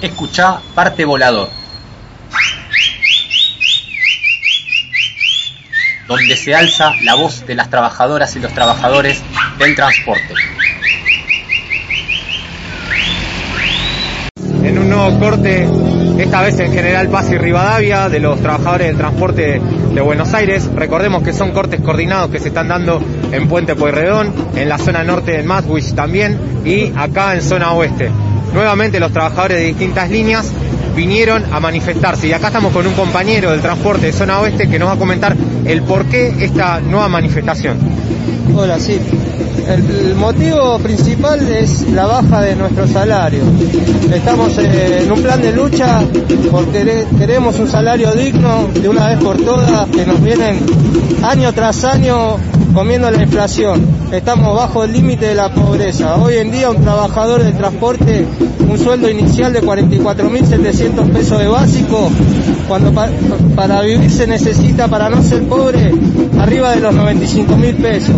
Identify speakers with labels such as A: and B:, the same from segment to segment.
A: Escuchá Parte Volador. Donde se alza la voz de las trabajadoras y los trabajadores del transporte.
B: En un nuevo corte, esta vez en General Paz y Rivadavia, de los trabajadores del transporte de Buenos Aires. Recordemos que son cortes coordinados que se están dando en Puente Pueyrredón, en la zona norte de Maswich también y acá en zona oeste. Nuevamente los trabajadores de distintas líneas vinieron a manifestarse y acá estamos con un compañero del transporte de zona oeste que nos va a comentar el por qué esta nueva manifestación.
C: Hola, sí. El, motivo principal es la baja de nuestro salario. Estamos en un plan de lucha porque queremos un salario digno de una vez por todas que nos vienen año tras año comiendo la inflación. Estamos bajo el límite de la pobreza. Hoy en día un trabajador del transporte, un sueldo inicial de 44.700 pesos de básico, cuando para vivir se necesita, para no ser pobre, arriba de los 95.000 pesos.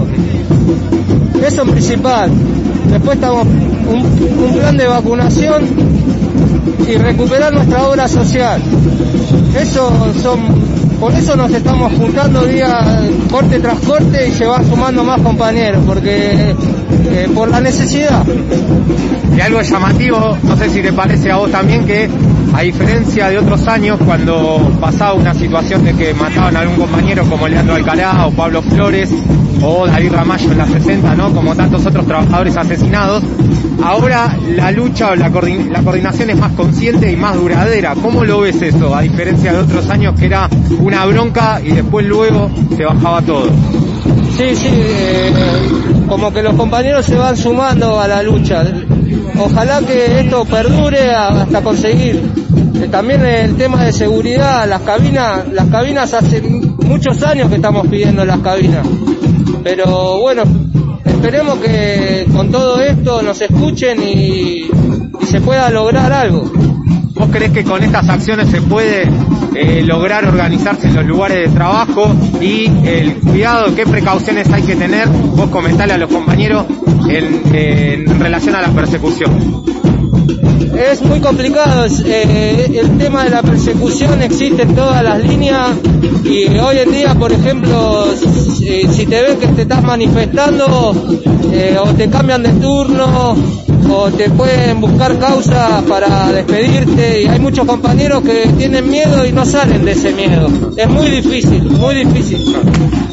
C: Eso es principal. Después estamos un, un plan de vacunación y recuperar nuestra obra social. Eso son por eso nos estamos juntando día corte tras corte y se van sumando más compañeros, porque eh, por la necesidad.
B: Y algo llamativo, no sé si te parece a vos también que a diferencia de otros años cuando pasaba una situación de que mataban a algún compañero como Leandro Alcalá o Pablo Flores o David Ramallo en la 60, ¿no? Como tantos otros trabajadores asesinados, Ahora la lucha o la, coordinación es más consciente y más duradera. ¿Cómo lo ves eso? A diferencia de otros años que era una bronca y después luego se bajaba todo.
C: Sí, sí, eh, como que los compañeros se van sumando a la lucha. Ojalá que esto perdure hasta conseguir. Eh, también el tema de seguridad, las cabinas, las cabinas hace muchos años que estamos pidiendo las cabinas. Pero bueno, esperemos que con todo esto nos escuchen y, se pueda lograr algo.
B: ¿Vos crees que con estas acciones se puede eh, lograr organizarse en los lugares de trabajo y el cuidado, qué precauciones hay que tener? Vos comentale a los compañeros en relación a la persecución
C: es muy complicado. Eh, el tema de la persecución existe en todas las líneas y hoy en día, por ejemplo, si, te ven que te estás manifestando eh, o te cambian de turno o te pueden buscar causa para despedirte y hay muchos compañeros que tienen miedo y no salen de ese miedo. Es muy difícil, muy difícil.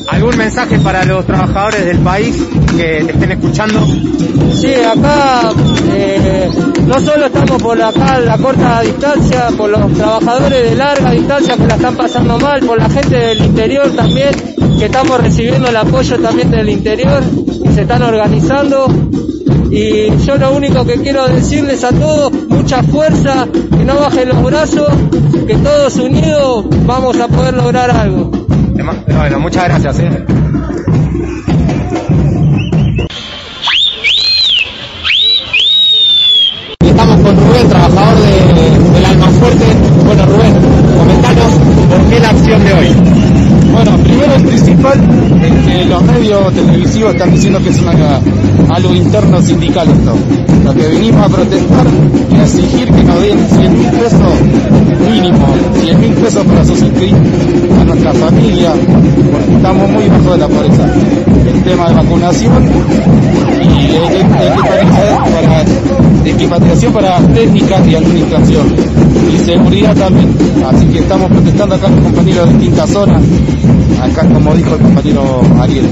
B: ¿Algún mensaje para los trabajadores del país que te estén escuchando?
C: Sí, acá eh, no solo estamos por acá la corta distancia, por los trabajadores de larga distancia que la están pasando mal, por la gente del interior también, que estamos recibiendo el apoyo también del interior y se están organizando. Y yo lo único que quiero decirles a todos, mucha fuerza, que no bajen los brazos, que todos unidos vamos a poder lograr algo.
B: Bueno, muchas gracias. ¿eh? Estamos con Rubén, trabajador de, del Alma Fuerte. Bueno, Rubén, comentanos por qué la acción de hoy.
D: El principal es que los medios televisivos están diciendo que es algo interno sindical esto. Lo que vinimos a protestar y a exigir que nos den 100 mil pesos mínimo, 100 mil pesos para suscribir a nuestra familia, porque estamos muy bajo de la pobreza. El tema de vacunación y equipatrización para, para técnica y administración y seguridad también. Así que estamos protestando acá los compañeros de distintas zonas, acá como dijo el compañero Ariel.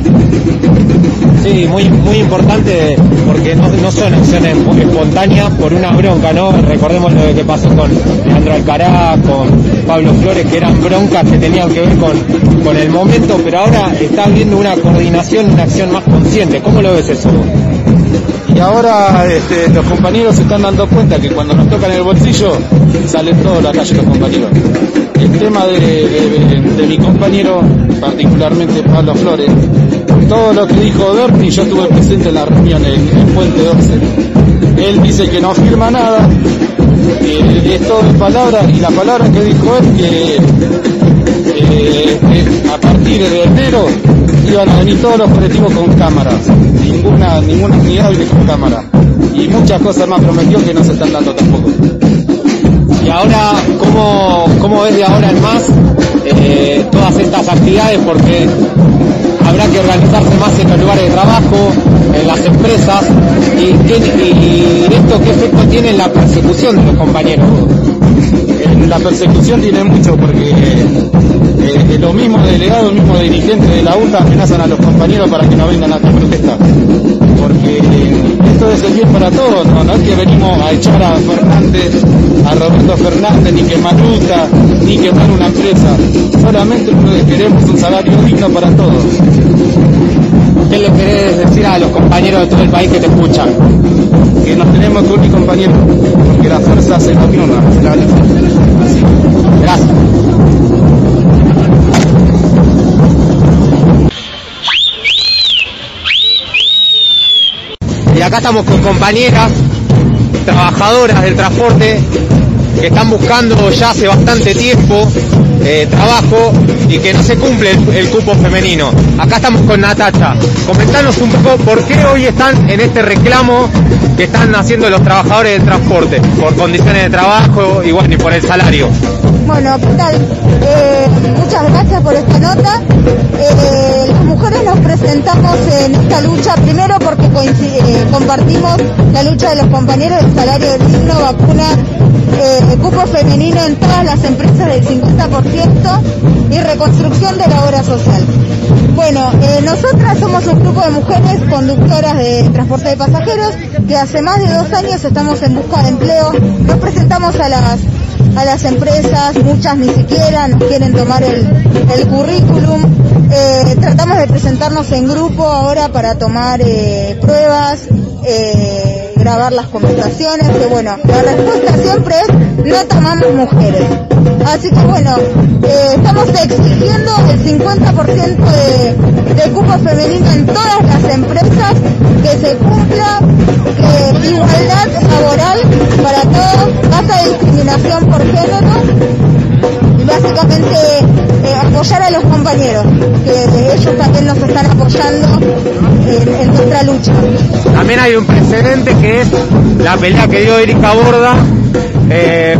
B: Sí, muy, muy importante porque no, son acciones espontáneas por una bronca, ¿no? Recordemos lo que pasó con Leandro Alcará, con Pablo Flores, que eran broncas que tenían que ver con, con el momento, pero ahora está habiendo una coordinación, una acción más consciente. ¿Cómo lo ves eso?
D: Y ahora este, los compañeros se están dando cuenta que cuando nos tocan el bolsillo salen todos a la calle los compañeros. El tema de, mi compañero, particularmente Pablo Flores, todo lo que dijo Berti, yo estuve presente en la reunión en, Puente 12. Él dice que no firma nada, que es todo de palabras, y la palabra que dijo él que eh, a partir de enero iban a venir todos los colectivos con cámaras, ninguna, ninguna unidad viene con cámara. Y muchas cosas más prometió que no se están dando tampoco.
B: Y ahora, ¿cómo, cómo ves de ahora en más eh, todas estas actividades? Porque habrá que organizarse más en los lugares de trabajo, en las empresas, y, y esto qué efecto tiene en la persecución de los compañeros.
D: La persecución tiene mucho porque eh, los mismos delegados, los mismos dirigentes de la UTA amenazan a los compañeros para que no vengan a esta protesta. Porque esto es el bien para todos, ¿no? es que venimos a echar a Fernández, a Roberto Fernández, ni quemar UTA, ni quemar una empresa. Solamente queremos un salario digno para todos.
B: ¿Qué le querés decir a los compañeros de todo el país que te escuchan?
D: Que nos tenemos que unir compañeros, porque la fuerza se nos una.
B: Gracias. Acá estamos con compañeras, trabajadoras del transporte, que están buscando ya hace bastante tiempo eh, trabajo y que no se cumple el, cupo femenino. Acá estamos con Natacha. Comentanos un poco por qué hoy están en este reclamo que están haciendo los trabajadores del transporte, por condiciones de trabajo y bueno, y por el salario.
E: Bueno, ¿qué tal? Eh, muchas gracias por esta nota. Eh, las mujeres nos presentamos en esta lucha, primero porque eh, compartimos la lucha de los compañeros del salario digno, vacuna, cupo femenino en todas las empresas del 50% y reconstrucción de la obra social. Bueno, nosotras somos un grupo de mujeres conductoras de transporte de pasajeros que hace más de dos años estamos en busca de empleo. Nos presentamos a las a las empresas, muchas ni siquiera nos quieren tomar el, currículum. Eh, tratamos de presentarnos en grupo ahora para tomar eh, pruebas, eh, grabar las conversaciones, que bueno, la respuesta siempre es no tomamos mujeres. Así que bueno, estamos exigiendo el 50% de, de cupo femenino en todas las empresas, que se cumpla, que igualdad que ellos también nos están apoyando en, nuestra lucha.
B: También hay un precedente que es la pelea que dio Erika Borda eh,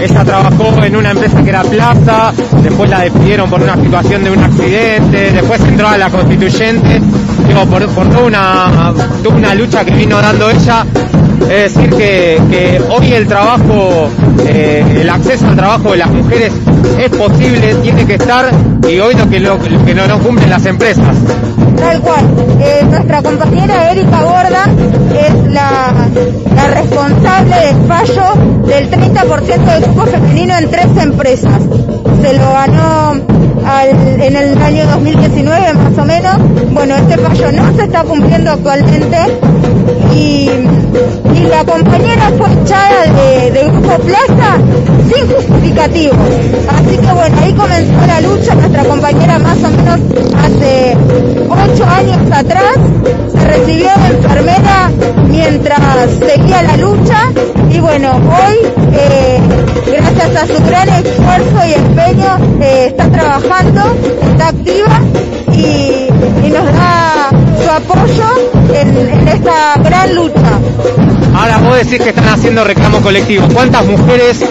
B: ella trabajó en una empresa que era Plaza, después la despidieron por una situación de un accidente, después entró a la constituyente, digo, por, toda una, una lucha que vino dando ella es decir, que, hoy el trabajo, eh, el acceso al trabajo de las mujeres es posible, tiene que estar y hoy lo que, que no, cumplen las empresas.
E: Tal cual. Eh, nuestra compañera Erika Gorda es la, responsable del fallo del 30% de cupo femenino en tres empresas. Se lo ganó en el año 2019 más o menos. Bueno, este fallo no se está cumpliendo actualmente y, la compañera fue echada de, Grupo Plaza sin justificativo. Así que bueno, ahí comenzó la lucha, nuestra compañera más o menos ocho años atrás se recibió de enfermera mientras seguía la lucha. Y bueno, hoy eh, gracias a su gran esfuerzo y empeño eh, está trabajando, está activa y, nos da su apoyo en, esta gran lucha.
B: Ahora vos decís que están haciendo reclamo colectivo. ¿Cuántas mujeres,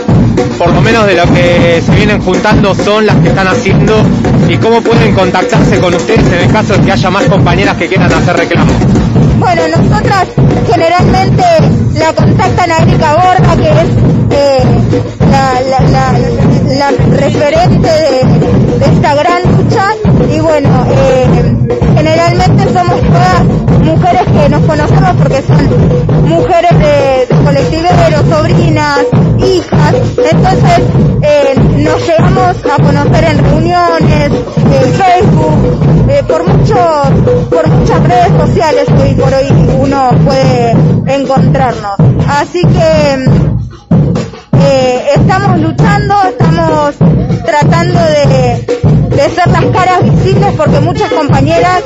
B: por lo menos de lo que se vienen juntando, son las que están haciendo y cómo pueden contactarse con ustedes en el caso de que haya más compañeras que quieran hacer reclamo?
E: Bueno, nosotras generalmente la contactan a Erika Borda, que es eh, la, referente de, conocemos porque son mujeres de, colectiveros, sobrinas, hijas. Entonces eh, nos llegamos a conocer en reuniones, en Facebook, por, muchos, por muchas redes sociales que hoy por hoy uno puede encontrarnos. Así que eh, estamos luchando, estamos tratando de, de ser las caras visibles porque muchas compañeras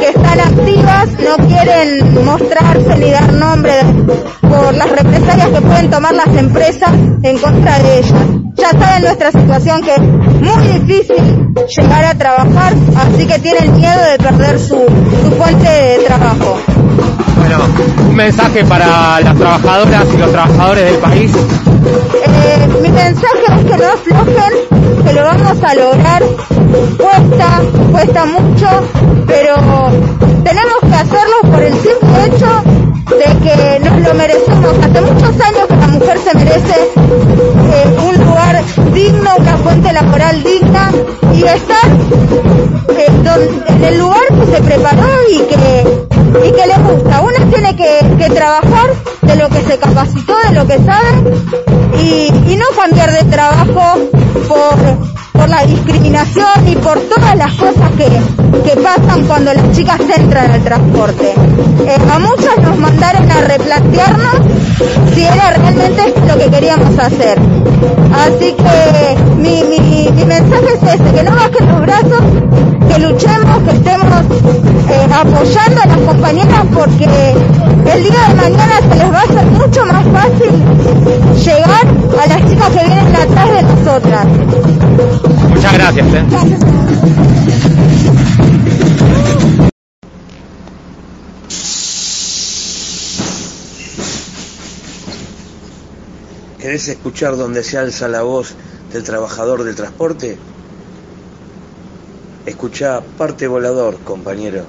E: que están activas no quieren mostrarse ni dar nombre por las represalias que pueden tomar las empresas en contra de ellas. Ya saben nuestra situación que es muy difícil llegar a trabajar, así que tienen miedo de perder su, su fuente de trabajo.
B: Bueno, un mensaje para las trabajadoras y los trabajadores del país
E: Eh, mi mensaje es que no aflojen, que lo vamos a lograr. Cuesta, cuesta mucho, pero tenemos que hacerlo por el simple hecho de que nos lo merecemos. Hace muchos años que la mujer se merece eh, un lugar digno, una fuente laboral digna y estar eh, en el lugar que se preparó y que, y que le gusta. Uno tiene que, trabajar lo que se capacitó, de lo que sabe y, no cambiar de trabajo por por la discriminación y por todas las cosas que, que pasan cuando las chicas entran al transporte. Eh, a muchas nos mandaron a replantearnos si era realmente lo que queríamos hacer. Así que mi, mi, mi mensaje es este, que no bajen los brazos, que luchemos, apoyando a las compañeras porque el día de mañana se les va a hacer mucho más fácil llegar a las chicas que vienen atrás de nosotras.
B: Muchas gracias. ¿eh?
F: ¿Querés escuchar donde se alza la voz del trabajador del transporte? Escuchá parte volador, compañero.